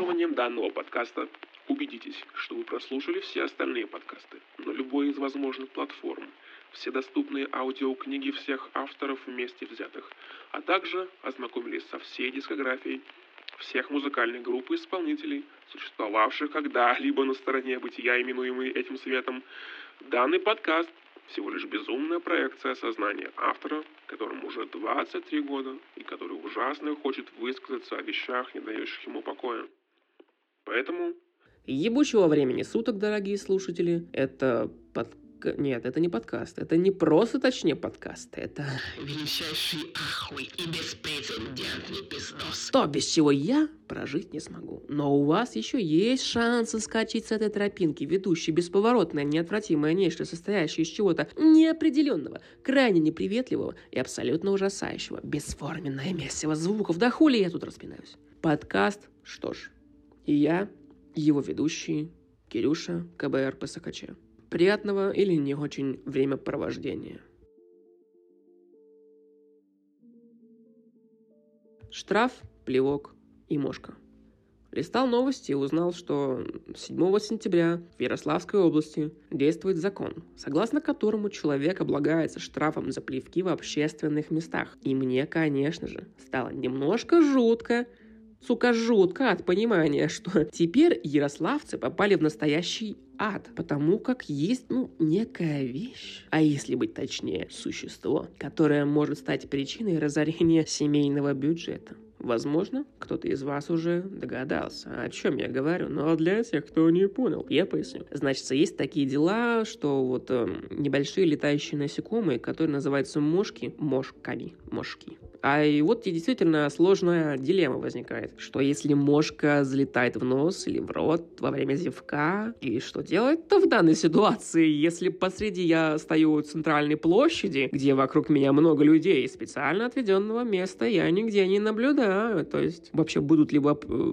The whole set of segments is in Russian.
прослушиванием данного подкаста убедитесь, что вы прослушали все остальные подкасты на любой из возможных платформ, все доступные аудиокниги всех авторов вместе взятых, а также ознакомились со всей дискографией всех музыкальных групп и исполнителей, существовавших когда-либо на стороне бытия, именуемой этим светом. Данный подкаст всего лишь безумная проекция сознания автора, которому уже 23 года и который ужасно хочет высказаться о вещах, не дающих ему покоя. Поэтому... Ебучего времени суток, дорогие слушатели. Это под нет, это не подкаст. Это не просто, точнее, подкаст. Это... Величайший ахуй и беспрецедентный пиздос. То, без чего я прожить не смогу. Но у вас еще есть шанс соскочить с этой тропинки, ведущей бесповоротное, неотвратимое нечто, состоящее из чего-то неопределенного, крайне неприветливого и абсолютно ужасающего. Бесформенное месиво звуков. Да хули я тут распинаюсь. Подкаст, что ж. И я, его ведущий, Кирюша, КБР ПСКЧ приятного или не очень времяпровождения. Штраф, плевок и мошка. Листал новости и узнал, что 7 сентября в Ярославской области действует закон, согласно которому человек облагается штрафом за плевки в общественных местах. И мне, конечно же, стало немножко жутко, сука, жутко от понимания, что теперь ярославцы попали в настоящий ад, потому как есть, ну, некая вещь, а если быть точнее, существо, которое может стать причиной разорения семейного бюджета. Возможно, кто-то из вас уже догадался, о чем я говорю, но для тех, кто не понял, я поясню. Значит, есть такие дела, что вот э, небольшие летающие насекомые, которые называются мошки, мошками, мошки, а и вот и действительно сложная дилемма возникает, что если мошка залетает в нос или в рот во время зевка, и что делать-то в данной ситуации, если посреди я стою у центральной площади, где вокруг меня много людей, специально отведенного места я нигде не наблюдаю, то есть вообще будут ли,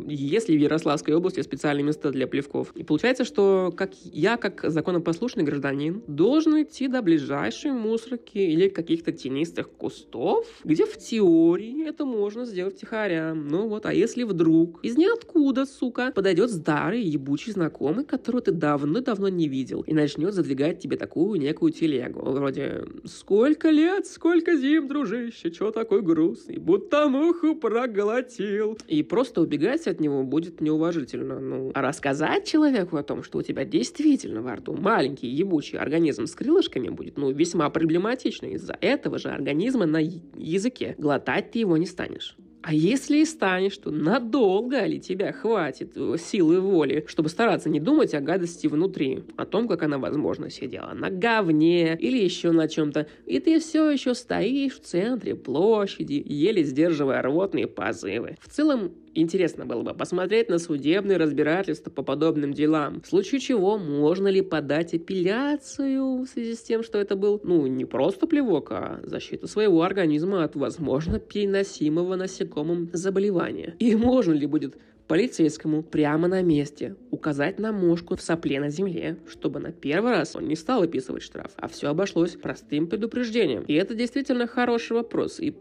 если в Ярославской области специальные места для плевков. И получается, что как я, как законопослушный гражданин, должен идти до ближайшей мусорки или каких-то тенистых кустов, где в теории это можно сделать втихаря. Ну вот, а если вдруг из ниоткуда, сука, подойдет старый ебучий знакомый, которого ты давно-давно не видел, и начнет задвигать тебе такую некую телегу. Вроде «Сколько лет, сколько зим, дружище, чё такой грустный, будто муху проглотил». И просто убегать от него будет неуважительно. Ну, а рассказать человеку о том, что у тебя действительно во рту маленький ебучий организм с крылышками будет, ну, весьма проблематично из-за этого же организма на языке глотать ты его не станешь. А если и станешь, то надолго ли тебя хватит э, силы воли, чтобы стараться не думать о гадости внутри, о том, как она, возможно, сидела на говне или еще на чем-то, и ты все еще стоишь в центре площади, еле сдерживая рвотные позывы. В целом, Интересно было бы посмотреть на судебные разбирательства по подобным делам. В случае чего, можно ли подать апелляцию в связи с тем, что это был, ну, не просто плевок, а защита своего организма от, возможно, переносимого насекомым заболевания. И можно ли будет полицейскому прямо на месте указать на мошку в сопле на земле, чтобы на первый раз он не стал выписывать штраф, а все обошлось простым предупреждением. И это действительно хороший вопрос. И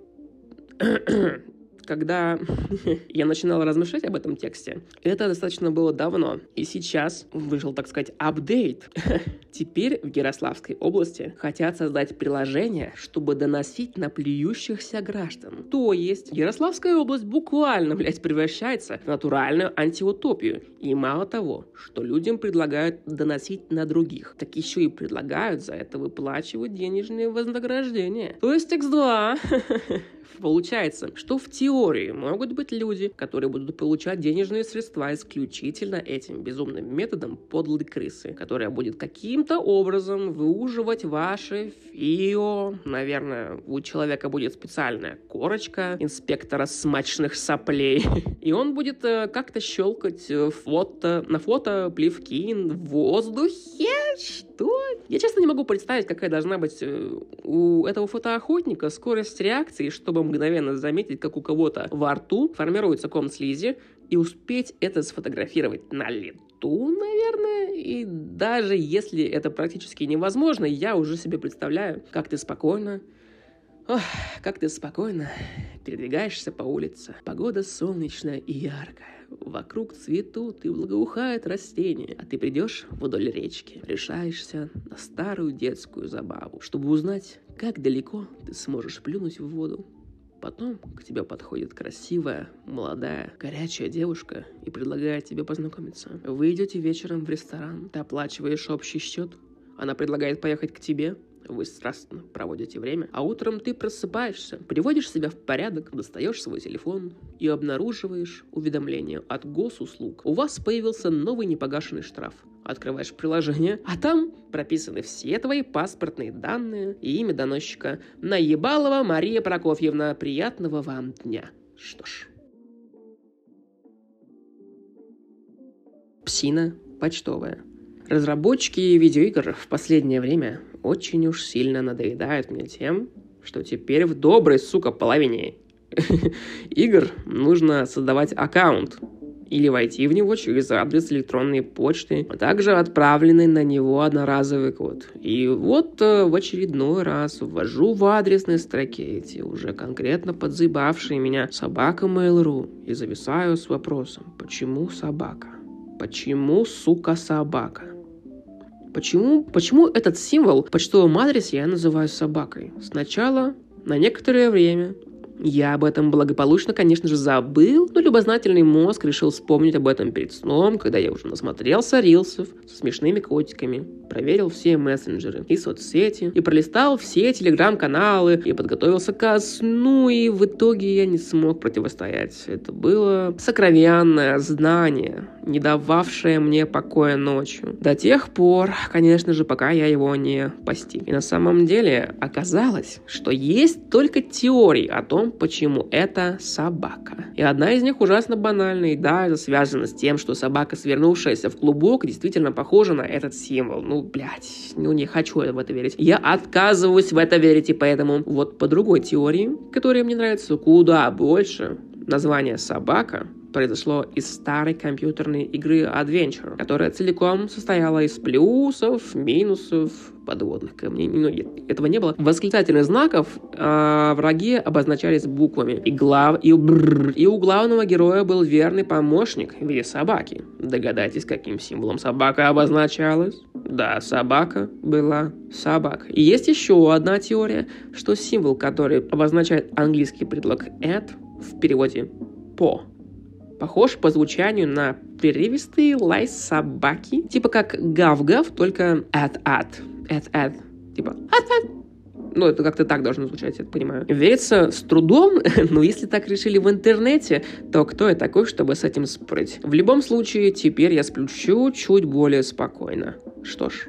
когда я начинал размышлять об этом тексте, это достаточно было давно. И сейчас вышел, так сказать, апдейт. Теперь в Ярославской области хотят создать приложение, чтобы доносить на плюющихся граждан. То есть Ярославская область буквально, блядь, превращается в натуральную антиутопию. И мало того, что людям предлагают доносить на других, так еще и предлагают за это выплачивать денежные вознаграждения. То есть X2 Получается, что в теории могут быть люди, которые будут получать денежные средства исключительно этим безумным методом подлой крысы, которая будет каким-то образом выуживать ваши фио. Наверное, у человека будет специальная корочка инспектора смачных соплей. И он будет э, как-то щелкать э, фото, на фото плевки в воздухе. Что? Я честно не могу представить, какая должна быть э, у этого фотоохотника скорость реакции, чтобы мгновенно заметить, как у кого-то во рту формируется ком слизи, и успеть это сфотографировать на лету, наверное. И даже если это практически невозможно, я уже себе представляю, как ты спокойно Ох, как ты спокойно передвигаешься по улице. Погода солнечная и яркая. Вокруг цветут и благоухает растения, а ты придешь вдоль речки, решаешься на старую детскую забаву, чтобы узнать, как далеко ты сможешь плюнуть в воду. Потом к тебе подходит красивая, молодая, горячая девушка и предлагает тебе познакомиться. Вы идете вечером в ресторан, ты оплачиваешь общий счет, она предлагает поехать к тебе, вы страстно проводите время, а утром ты просыпаешься, приводишь себя в порядок, достаешь свой телефон и обнаруживаешь уведомление от госуслуг. У вас появился новый непогашенный штраф. Открываешь приложение, а там прописаны все твои паспортные данные и имя доносчика. Наебалова Мария Прокофьевна. Приятного вам дня. Что ж. Псина почтовая. Разработчики видеоигр в последнее время очень уж сильно надоедают мне тем, что теперь в доброй, сука, половине игр нужно создавать аккаунт или войти в него через адрес электронной почты, а также отправленный на него одноразовый код. И вот э, в очередной раз ввожу в адресной строке эти уже конкретно подзыбавшие меня собака Mail.ru и зависаю с вопросом, почему собака? Почему, сука, собака? Почему, почему этот символ в почтовом адресе я называю собакой? Сначала на некоторое время я об этом благополучно, конечно же, забыл, но любознательный мозг решил вспомнить об этом перед сном, когда я уже насмотрелся рилсов со смешными котиками, проверил все мессенджеры и соцсети, и пролистал все телеграм-каналы, и подготовился ко сну, и в итоге я не смог противостоять. Это было сокровенное знание, не дававшее мне покоя ночью. До тех пор, конечно же, пока я его не постиг. И на самом деле оказалось, что есть только теории о том, почему это собака. И одна из них ужасно банальная, и да, это связано с тем, что собака, свернувшаяся в клубок, действительно похожа на этот символ. Ну, блядь, ну не хочу я в это верить. Я отказываюсь в это верить, и поэтому вот по другой теории, которая мне нравится куда больше, название «собака» произошло из старой компьютерной игры Adventure, которая целиком состояла из плюсов, минусов, подводных камней. Ну, этого не было. Восклицательных знаков э, враги обозначались буквами. И, глав... и, бррр, и у главного героя был верный помощник в виде собаки. Догадайтесь, каким символом собака обозначалась? Да, собака была собака. И есть еще одна теория, что символ, который обозначает английский предлог at в переводе по Похож по звучанию на прерывистый лай собаки, типа как гав-гав, только at-at, at-at, типа at-at. Ну, это как-то так должно звучать, я понимаю. Верится с трудом, но если так решили в интернете, то кто я такой, чтобы с этим спорить? В любом случае, теперь я сплю чуть-чуть более спокойно. Что ж,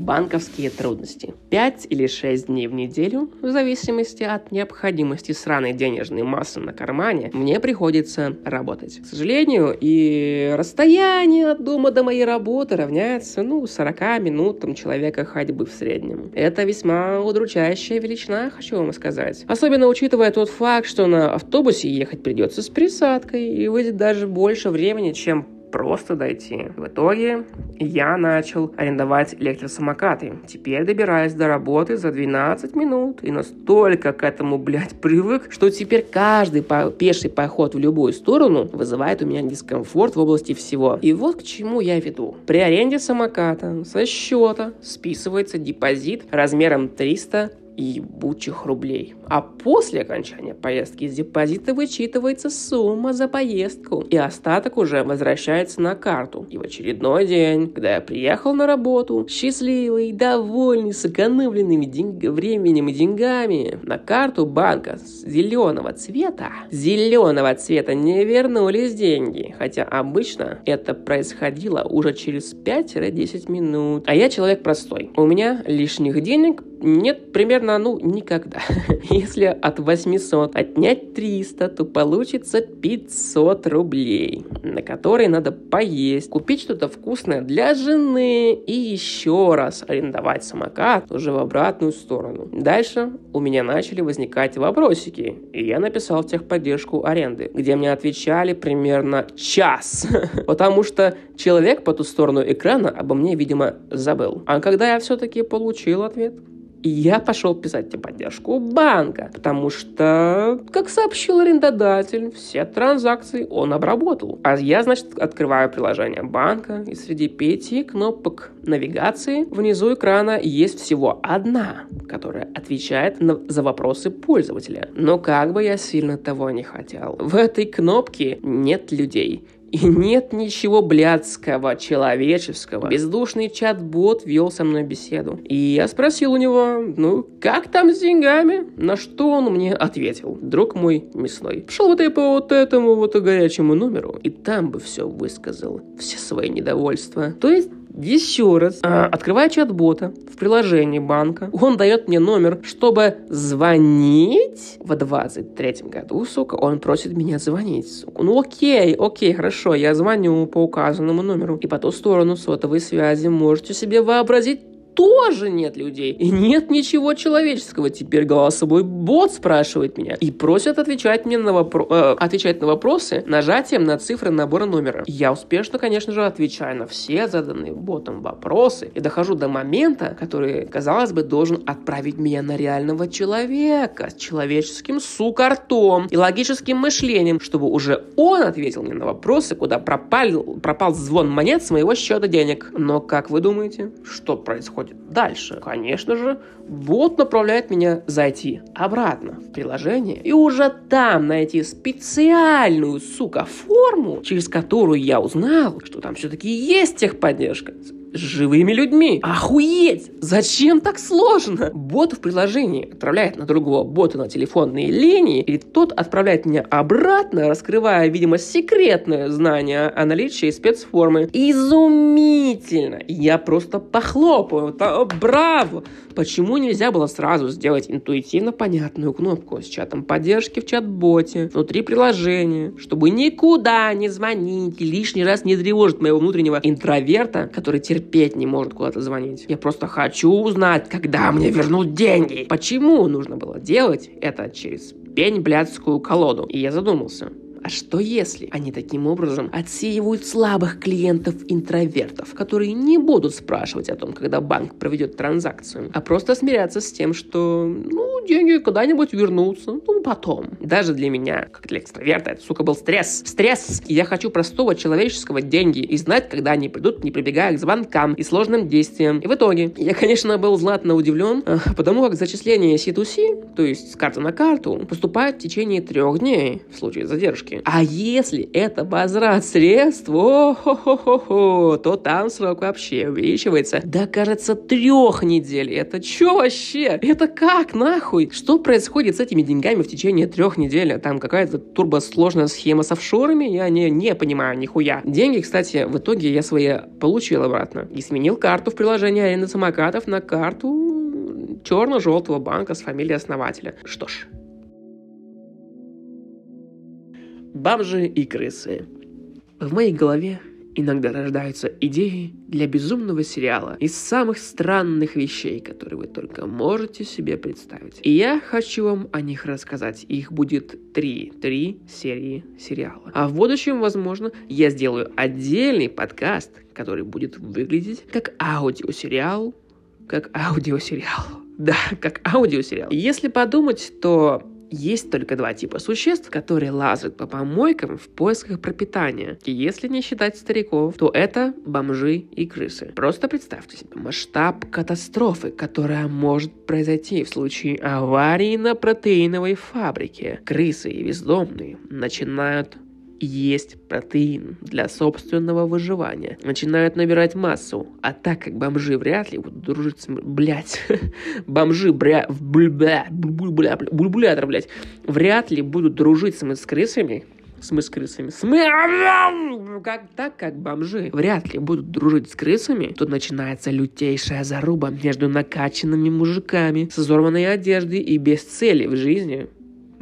банковские трудности. 5 или 6 дней в неделю, в зависимости от необходимости сраной денежной массы на кармане, мне приходится работать. К сожалению, и расстояние от дома до моей работы равняется, ну, 40 минутам человека ходьбы в среднем. Это весьма удручающая величина, хочу вам сказать. Особенно учитывая тот факт, что на автобусе ехать придется с присадкой и выйдет даже больше времени, чем просто дойти. В итоге я начал арендовать электросамокаты. Теперь добираюсь до работы за 12 минут и настолько к этому, блядь, привык, что теперь каждый по пеший поход в любую сторону вызывает у меня дискомфорт в области всего. И вот к чему я веду. При аренде самоката со счета списывается депозит размером 300 ебучих рублей. А после окончания поездки из депозита вычитывается сумма за поездку, и остаток уже возвращается на карту. И в очередной день, когда я приехал на работу, счастливый, довольный, сэкономленными деньг... временем и деньгами, на карту банка зеленого цвета, зеленого цвета не вернулись деньги, хотя обычно это происходило уже через 5-10 минут. А я человек простой. У меня лишних денег нет примерно, ну, никогда. Если от 800 отнять 300, то получится 500 рублей, на которые надо поесть, купить что-то вкусное для жены и еще раз арендовать самокат уже в обратную сторону. Дальше у меня начали возникать вопросики, и я написал в техподдержку аренды, где мне отвечали примерно час, потому что человек по ту сторону экрана обо мне, видимо, забыл. А когда я все-таки получил ответ, И я пошел писать тебе поддержку банка, потому что, как сообщил арендодатель, все транзакции он обработал. А я, значит, открываю приложение банка, и среди пяти кнопок навигации внизу экрана есть всего одна, которая отвечает на, за вопросы пользователя. Но как бы я сильно того не хотел, в этой кнопке нет людей. И нет ничего блядского, человеческого. Бездушный чат-бот вел со мной беседу. И я спросил у него, ну, как там с деньгами? На что он мне ответил. Друг мой мясной. Пошел вот ты по вот этому вот горячему номеру, и там бы все высказал. Все свои недовольства. То есть еще раз, а, открываю чат-бота в приложении банка. Он дает мне номер, чтобы звонить в 23-м году, сука. Он просит меня звонить, сука. Ну окей, окей, хорошо, я звоню по указанному номеру. И по ту сторону сотовой связи можете себе вообразить тоже нет людей. И нет ничего человеческого. Теперь голосовой бот спрашивает меня и просит отвечать мне на, вопро- э, отвечать на вопросы нажатием на цифры набора номера. Я успешно, конечно же, отвечаю на все заданные ботом вопросы и дохожу до момента, который, казалось бы, должен отправить меня на реального человека с человеческим сукартом и логическим мышлением, чтобы уже он ответил мне на вопросы, куда пропал, пропал звон монет с моего счета денег. Но как вы думаете, что происходит? Происходит дальше? Конечно же, бот направляет меня зайти обратно в приложение и уже там найти специальную, сука, форму, через которую я узнал, что там все-таки есть техподдержка живыми людьми. Охуеть! Зачем так сложно? Бот в приложении отправляет на другого бота на телефонные линии, и тот отправляет меня обратно, раскрывая, видимо, секретное знание о наличии спецформы. Изумительно! Я просто похлопаю. Браво! Почему нельзя было сразу сделать интуитивно понятную кнопку с чатом поддержки в чат-боте внутри приложения, чтобы никуда не звонить и лишний раз не тревожить моего внутреннего интроверта, который терпит терпеть не может куда-то звонить. Я просто хочу узнать, когда мне вернут деньги. Почему нужно было делать это через пень блядскую колоду? И я задумался. А что если они таким образом отсеивают слабых клиентов-интровертов, которые не будут спрашивать о том, когда банк проведет транзакцию, а просто смирятся с тем, что, ну, деньги когда-нибудь вернутся, ну, потом. Даже для меня, как для экстраверта, это, сука, был стресс. Стресс! И я хочу простого человеческого деньги и знать, когда они придут, не прибегая к звонкам и сложным действиям. И в итоге, я, конечно, был златно удивлен, э, потому как зачисление C2C, то есть с карты на карту, поступает в течение трех дней в случае задержки сроки. А если это возврат средств, о -хо -хо -хо -хо, то там срок вообще увеличивается до, кажется, трех недель. Это что вообще? Это как, нахуй? Что происходит с этими деньгами в течение трех недель? Там какая-то турбосложная схема с офшорами? Я не, не понимаю нихуя. Деньги, кстати, в итоге я свои получил обратно. И сменил карту в приложении аренды самокатов на карту черно-желтого банка с фамилией основателя. Что ж, Бомжи и крысы. В моей голове иногда рождаются идеи для безумного сериала из самых странных вещей, которые вы только можете себе представить. И я хочу вам о них рассказать. Их будет три, три серии сериала. А в будущем, возможно, я сделаю отдельный подкаст, который будет выглядеть как аудиосериал, как аудиосериал. Да, как аудиосериал. Если подумать, то есть только два типа существ, которые лазают по помойкам в поисках пропитания. И если не считать стариков, то это бомжи и крысы. Просто представьте себе масштаб катастрофы, которая может произойти в случае аварии на протеиновой фабрике. Крысы и бездомные начинают есть протеин для собственного выживания. Начинают набирать массу. А так как бомжи вряд ли будут дружить с... Блять. бомжи, бля... Бля... Бля... Бульбулятор, блять. Вряд ли будут дружить с, с крысами. Мы с крысами. С мы... Как, так как бомжи вряд ли будут дружить с крысами, тут начинается лютейшая заруба между накачанными мужиками с изорванной одеждой и без цели в жизни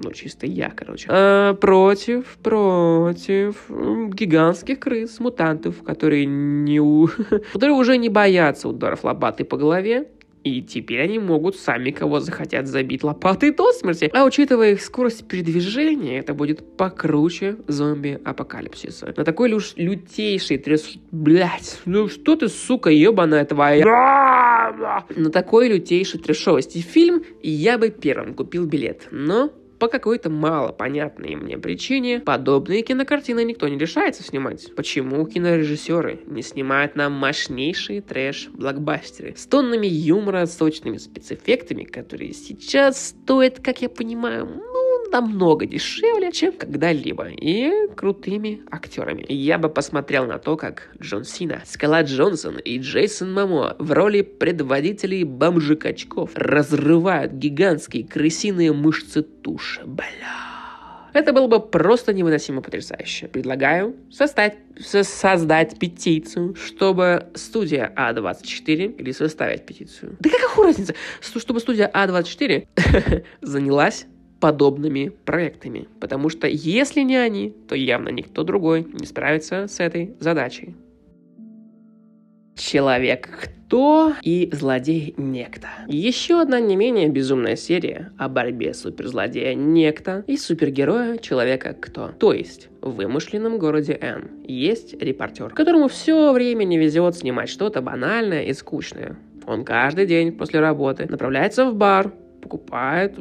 ну, чисто я, короче, а, против, против гигантских крыс, мутантов, которые не у... которые уже не боятся ударов лопатой по голове, И теперь они могут сами кого захотят забить лопатой до смерти. А учитывая их скорость передвижения, это будет покруче зомби-апокалипсиса. На такой лю- лютейший трес... Блять, ну что ты, сука, ебаная твоя? На такой лютейший трешовости фильм я бы первым купил билет. Но по какой-то мало понятной мне причине подобные кинокартины никто не решается снимать. Почему кинорежиссеры не снимают нам мощнейшие трэш-блокбастеры с тоннами юмора, сочными спецэффектами, которые сейчас стоят, как я понимаю, намного дешевле, чем когда-либо, и крутыми актерами. Я бы посмотрел на то, как Джон Сина, Скала Джонсон и Джейсон Мамо в роли предводителей бомжикачков разрывают гигантские крысиные мышцы туши. Бля. Это было бы просто невыносимо потрясающе. Предлагаю создать, со- создать петицию, чтобы студия А24, или составить петицию. Да какая разница? Чтобы студия А24 занялась подобными проектами. Потому что если не они, то явно никто другой не справится с этой задачей. Человек кто и злодей некто. Еще одна не менее безумная серия о борьбе суперзлодея некто и супергероя человека кто. То есть в вымышленном городе Н есть репортер, которому все время не везет снимать что-то банальное и скучное. Он каждый день после работы направляется в бар, покупает,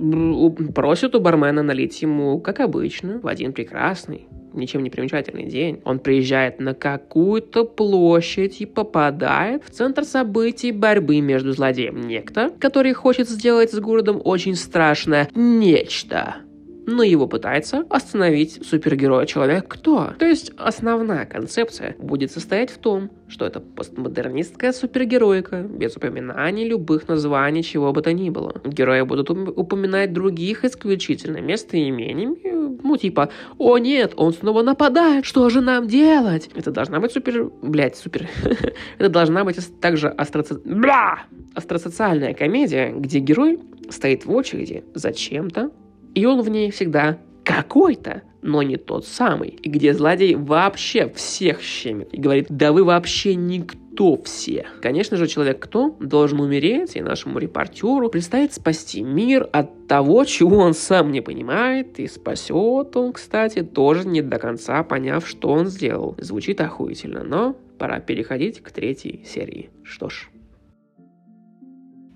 просит у бармена налить ему, как обычно, в один прекрасный, ничем не примечательный день. Он приезжает на какую-то площадь и попадает в центр событий борьбы между злодеем некто, который хочет сделать с городом очень страшное нечто. Но его пытается остановить супергерой человек кто. То есть основная концепция будет состоять в том, что это постмодернистская супергероика, без упоминаний любых названий чего бы то ни было. Герои будут упоминать других исключительно местоимениями, ну типа «О нет, он снова нападает, что же нам делать?» Это должна быть супер... Блять, супер... Это должна быть также астроци... Бля! астросоциальная комедия, где герой стоит в очереди за чем-то, и он в ней всегда какой-то, но не тот самый. И где злодей вообще всех щемит и говорит, да вы вообще никто все. Конечно же, человек кто должен умереть, и нашему репортеру предстоит спасти мир от того, чего он сам не понимает, и спасет он, кстати, тоже не до конца поняв, что он сделал. Звучит охуительно, но пора переходить к третьей серии. Что ж.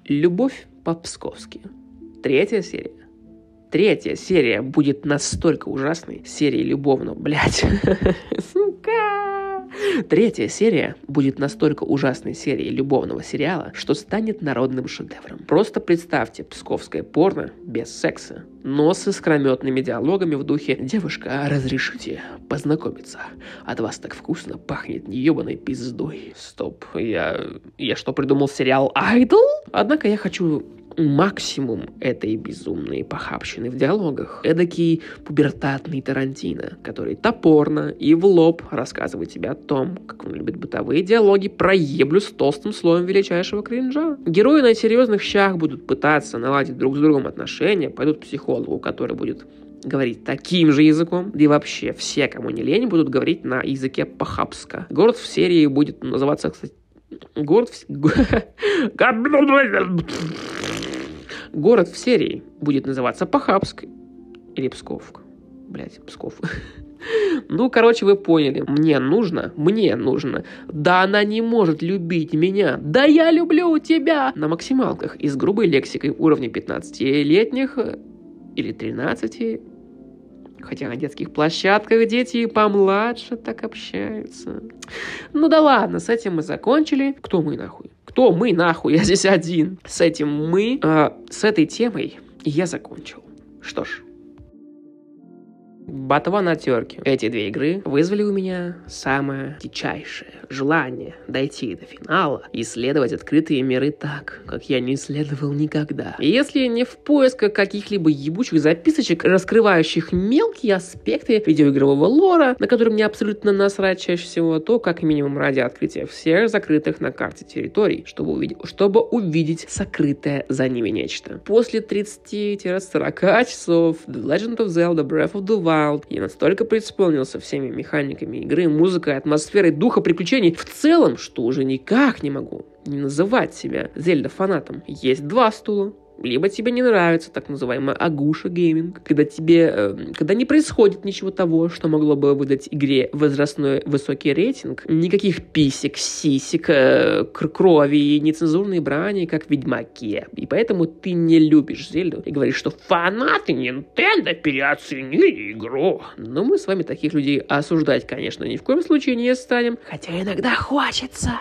Любовь по-псковски. Третья серия. Третья серия будет настолько ужасной. Серии любовного, блядь. Сука. Третья серия будет настолько ужасной серией любовного сериала, что станет народным шедевром. Просто представьте псковское порно без секса, но с искрометными диалогами в духе «Девушка, разрешите познакомиться? От вас так вкусно пахнет неебаной пиздой». Стоп, я... Я что, придумал сериал «Айдол»? Однако я хочу максимум этой безумной похабщины в диалогах. Эдакий пубертатный Тарантино, который топорно и в лоб рассказывает тебе о том, как он любит бытовые диалоги про еблю с толстым слоем величайшего кринжа. Герои на серьезных щах будут пытаться наладить друг с другом отношения, пойдут к психологу, который будет говорить таким же языком, да и вообще все, кому не лень, будут говорить на языке похабска. Город в серии будет называться, кстати, город в... Город в серии будет называться Похабск или Псков. Блять, Псков. Ну, короче, вы поняли. Мне нужно, мне нужно. Да она не может любить меня. Да я люблю тебя. На максималках и с грубой лексикой уровня 15-летних э, или 13 Хотя на детских площадках дети и помладше так общаются. Ну да ладно, с этим мы закончили. Кто мы нахуй? Кто мы нахуй? Я здесь один. С этим мы, э, с этой темой я закончил. Что ж. Ботва на терке. Эти две игры вызвали у меня самое дичайшее желание дойти до финала и исследовать открытые миры так, как я не исследовал никогда. И если не в поисках каких-либо ебучих записочек, раскрывающих мелкие аспекты видеоигрового лора, на который мне абсолютно насрать чаще всего, то как минимум ради открытия всех закрытых на карте территорий, чтобы увидеть, чтобы увидеть сокрытое за ними нечто. После 30-40 часов The Legend of Zelda Breath of the Wild Wild. Я настолько преисполнился всеми механиками игры, музыкой, атмосферой, духа приключений в целом, что уже никак не могу не называть себя Зельда фанатом. Есть два стула, либо тебе не нравится так называемая агуша гейминг, когда тебе, э, когда не происходит ничего того, что могло бы выдать игре возрастной высокий рейтинг, никаких писек, сисек, э, крови и нецензурной брани, как в Ведьмаке. И поэтому ты не любишь Зельду и говоришь, что фанаты Nintendo переоценили игру. Но мы с вами таких людей осуждать, конечно, ни в коем случае не станем, хотя иногда хочется.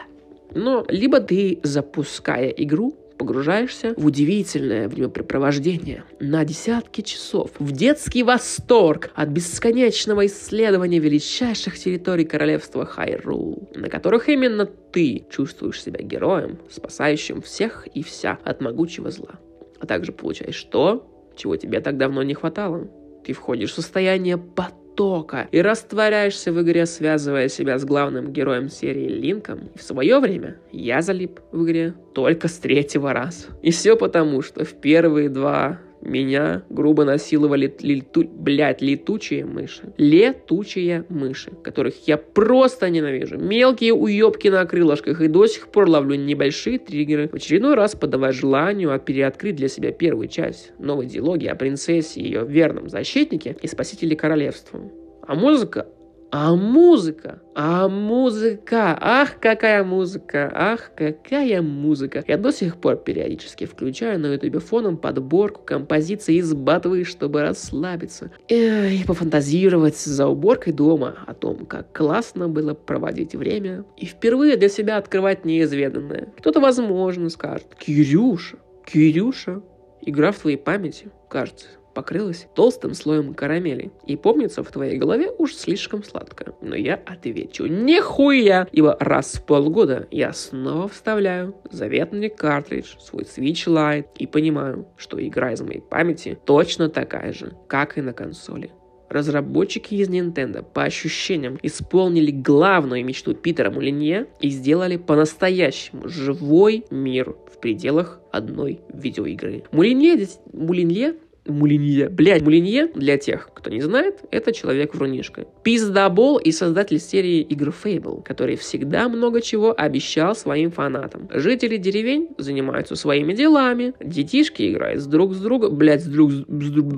Но либо ты, запуская игру, погружаешься в удивительное времяпрепровождение на десятки часов, в детский восторг от бесконечного исследования величайших территорий королевства Хайрул, на которых именно ты чувствуешь себя героем, спасающим всех и вся от могучего зла. А также получаешь то, чего тебе так давно не хватало. Ты входишь в состояние потока потока и растворяешься в игре, связывая себя с главным героем серии Линком. И в свое время я залип в игре только с третьего раза. И все потому, что в первые два меня грубо насиловали лету... блядь, летучие мыши. Летучие мыши, которых я просто ненавижу. Мелкие уебки на крылышках и до сих пор ловлю небольшие триггеры. В очередной раз подавая желанию переоткрыть для себя первую часть новой диалоги о принцессе и ее верном защитнике и спасителе королевства. А музыка а музыка, а музыка, ах, какая музыка, ах, какая музыка. Я до сих пор периодически включаю на ютубе фоном подборку композиций из батвы, чтобы расслабиться и пофантазировать за уборкой дома о том, как классно было проводить время и впервые для себя открывать неизведанное. Кто-то, возможно, скажет, Кирюша, Кирюша, игра в твоей памяти, кажется, покрылась толстым слоем карамели. И помнится в твоей голове уж слишком сладко. Но я отвечу, нихуя! Ибо раз в полгода я снова вставляю заветный картридж, свой Switch Lite, и понимаю, что игра из моей памяти точно такая же, как и на консоли. Разработчики из Nintendo, по ощущениям, исполнили главную мечту Питера Мулинье и сделали по-настоящему живой мир в пределах одной видеоигры. Мулинье, Мулинье Мулинье. Блять, Мулинье, для тех, кто не знает, это человек-врунишка. Пиздабол и создатель серии игр Fable, который всегда много чего обещал своим фанатам. Жители деревень занимаются своими делами, детишки играют с друг с другом, блять, с друг, с друг,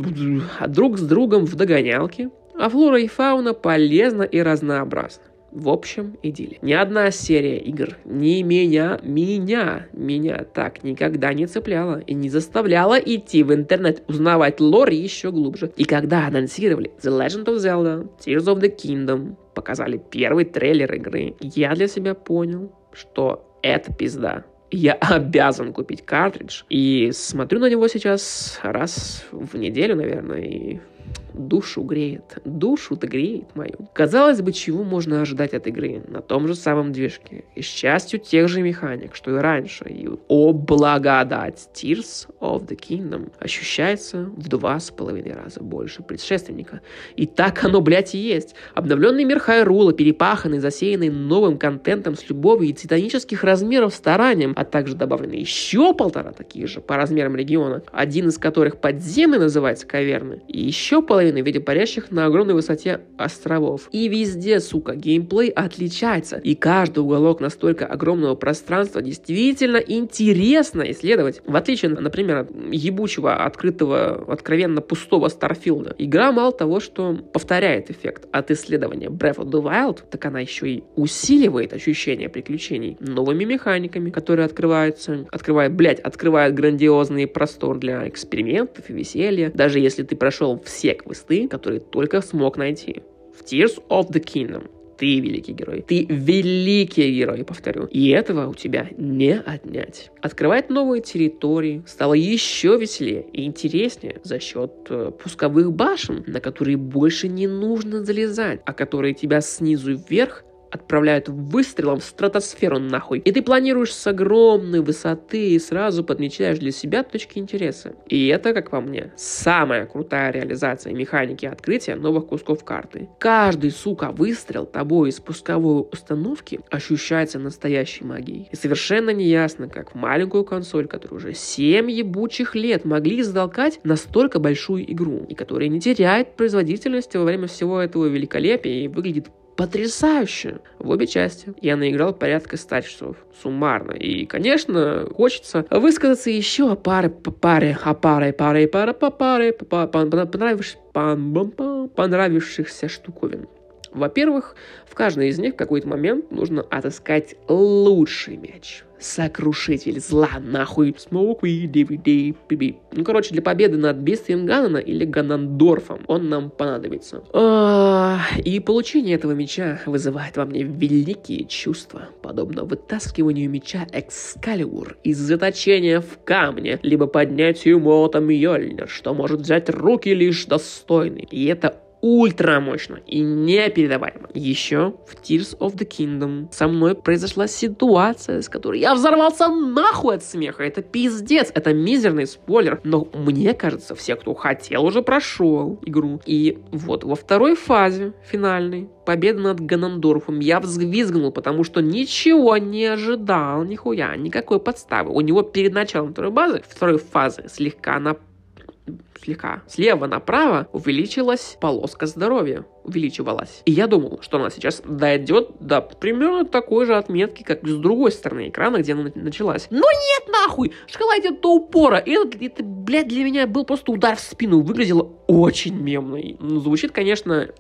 друг с другом в догонялки, а флора и фауна полезна и разнообразна. В общем, идиллия. Ни одна серия игр не меня, меня, меня так никогда не цепляла и не заставляла идти в интернет узнавать лор еще глубже. И когда анонсировали The Legend of Zelda, Tears of the Kingdom, показали первый трейлер игры, я для себя понял, что это пизда я обязан купить картридж. И смотрю на него сейчас раз в неделю, наверное, и душу греет. Душу-то греет мою. Казалось бы, чего можно ожидать от игры на том же самом движке и с частью тех же механик, что и раньше. И, о благодать, Tears of the Kingdom ощущается в два с половиной раза больше предшественника. И так оно, блядь, и есть. Обновленный мир Хайрула, перепаханный, засеянный новым контентом с любовью и титанических размеров старанием, а также добавлены еще полтора таких же по размерам региона, один из которых подземный называется Каверны, и еще половина в виде парящих на огромной высоте островов. И везде, сука, геймплей отличается. И каждый уголок настолько огромного пространства действительно интересно исследовать. В отличие, например, от ебучего, открытого, откровенно пустого Старфилда. Игра мало того, что повторяет эффект от исследования Breath of the Wild, так она еще и усиливает ощущение приключений новыми механиками, которые открываются, открывают, блять, открывают грандиозный простор для экспериментов и веселья. Даже если ты прошел все квесты, которые только смог найти. В Tears of the Kingdom ты великий герой. Ты великий герой, повторю. И этого у тебя не отнять. Открывать новые территории стало еще веселее и интереснее за счет э, пусковых башен, на которые больше не нужно залезать, а которые тебя снизу вверх отправляют выстрелом в стратосферу нахуй. И ты планируешь с огромной высоты и сразу подмечаешь для себя точки интереса. И это, как по мне, самая крутая реализация механики открытия новых кусков карты. Каждый, сука, выстрел тобой из пусковой установки ощущается настоящей магией. И совершенно неясно, как в маленькую консоль, которая уже 7 ебучих лет могли затолкать настолько большую игру, и которая не теряет производительности во время всего этого великолепия и выглядит потрясающе в обе части. Я наиграл порядка 100 часов суммарно. И, конечно, хочется высказаться еще о паре, по паре, о паре, паре, паре, по паре, понравившихся штуковин. Во-первых, в каждой из них в какой-то момент нужно отыскать лучший мяч. Сокрушитель зла, нахуй. Smoke weed, DVD, BB. Ну, короче, для победы над бестием Ганнона или Ганнандорфом он нам понадобится. А, и получение этого меча вызывает во мне великие чувства, подобно вытаскиванию меча Экскалибур из заточения в камне, либо поднятию молотом Йольнер, что может взять руки лишь достойный. И это ультра мощно и непередаваемо. Еще в Tears of the Kingdom со мной произошла ситуация, с которой я взорвался нахуй от смеха. Это пиздец, это мизерный спойлер. Но мне кажется, все, кто хотел, уже прошел игру. И вот во второй фазе, финальной, победа над Ганандорфом, я взвизгнул, потому что ничего не ожидал, нихуя, никакой подставы. У него перед началом второй базы, второй фазы, слегка на слегка слева направо увеличилась полоска здоровья. Увеличивалась. И я думал, что она сейчас дойдет до примерно такой же отметки, как с другой стороны экрана, где она началась. Но нет нахуй! Шкала идет до упора. И это, это, блядь, для меня был просто удар в спину. Выглядело очень мемно. Ну, звучит, конечно,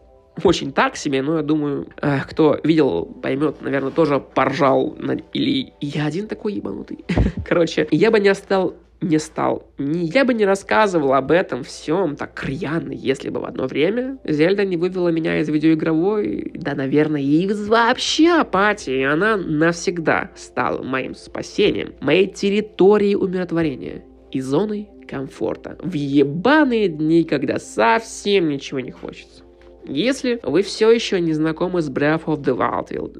очень так себе, но я думаю, э, кто видел, поймет, наверное, тоже поржал. Или я один такой ебанутый. Короче, я бы не остал не стал. Я бы не рассказывал об этом всем так рьяно, если бы в одно время Зельда не вывела меня из видеоигровой, да, наверное, и вообще апатии. Она навсегда стала моим спасением, моей территорией умиротворения и зоной комфорта в ебаные дни, когда совсем ничего не хочется. Если вы все еще не знакомы с Breath of the Wild,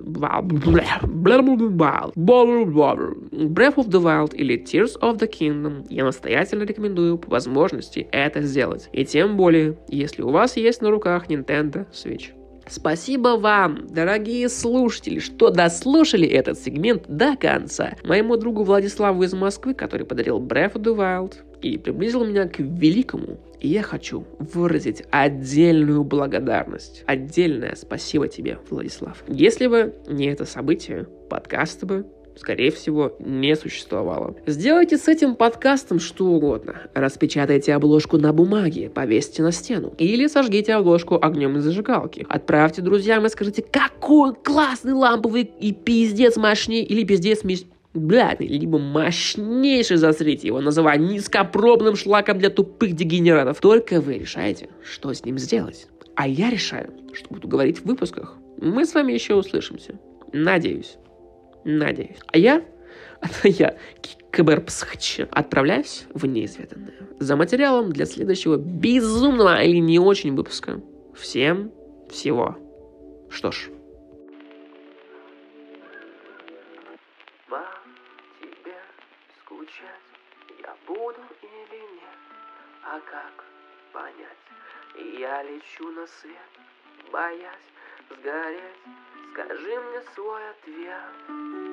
Breath of the Wild или Tears of the Kingdom, я настоятельно рекомендую по возможности это сделать. И тем более, если у вас есть на руках Nintendo Switch. Спасибо вам, дорогие слушатели, что дослушали этот сегмент до конца. Моему другу Владиславу из Москвы, который подарил Breath of the Wild и приблизил меня к великому и я хочу выразить отдельную благодарность. Отдельное спасибо тебе, Владислав. Если бы не это событие, подкаста бы скорее всего, не существовало. Сделайте с этим подкастом что угодно. Распечатайте обложку на бумаге, повесьте на стену. Или сожгите обложку огнем из зажигалки. Отправьте друзьям и скажите, какой классный ламповый и пиздец мощнее, или пиздец мощнее блядь, либо мощнейший засрите его, называя низкопробным шлаком для тупых дегенератов. Только вы решаете, что с ним сделать. А я решаю, что буду говорить в выпусках. Мы с вами еще услышимся. Надеюсь. Надеюсь. А я, а я, КБРПСХЧ, отправляюсь в неизведанное. За материалом для следующего безумного или не очень выпуска. Всем всего. Что ж, А как понять? Я лечу на свет, боясь сгореть. Скажи мне свой ответ.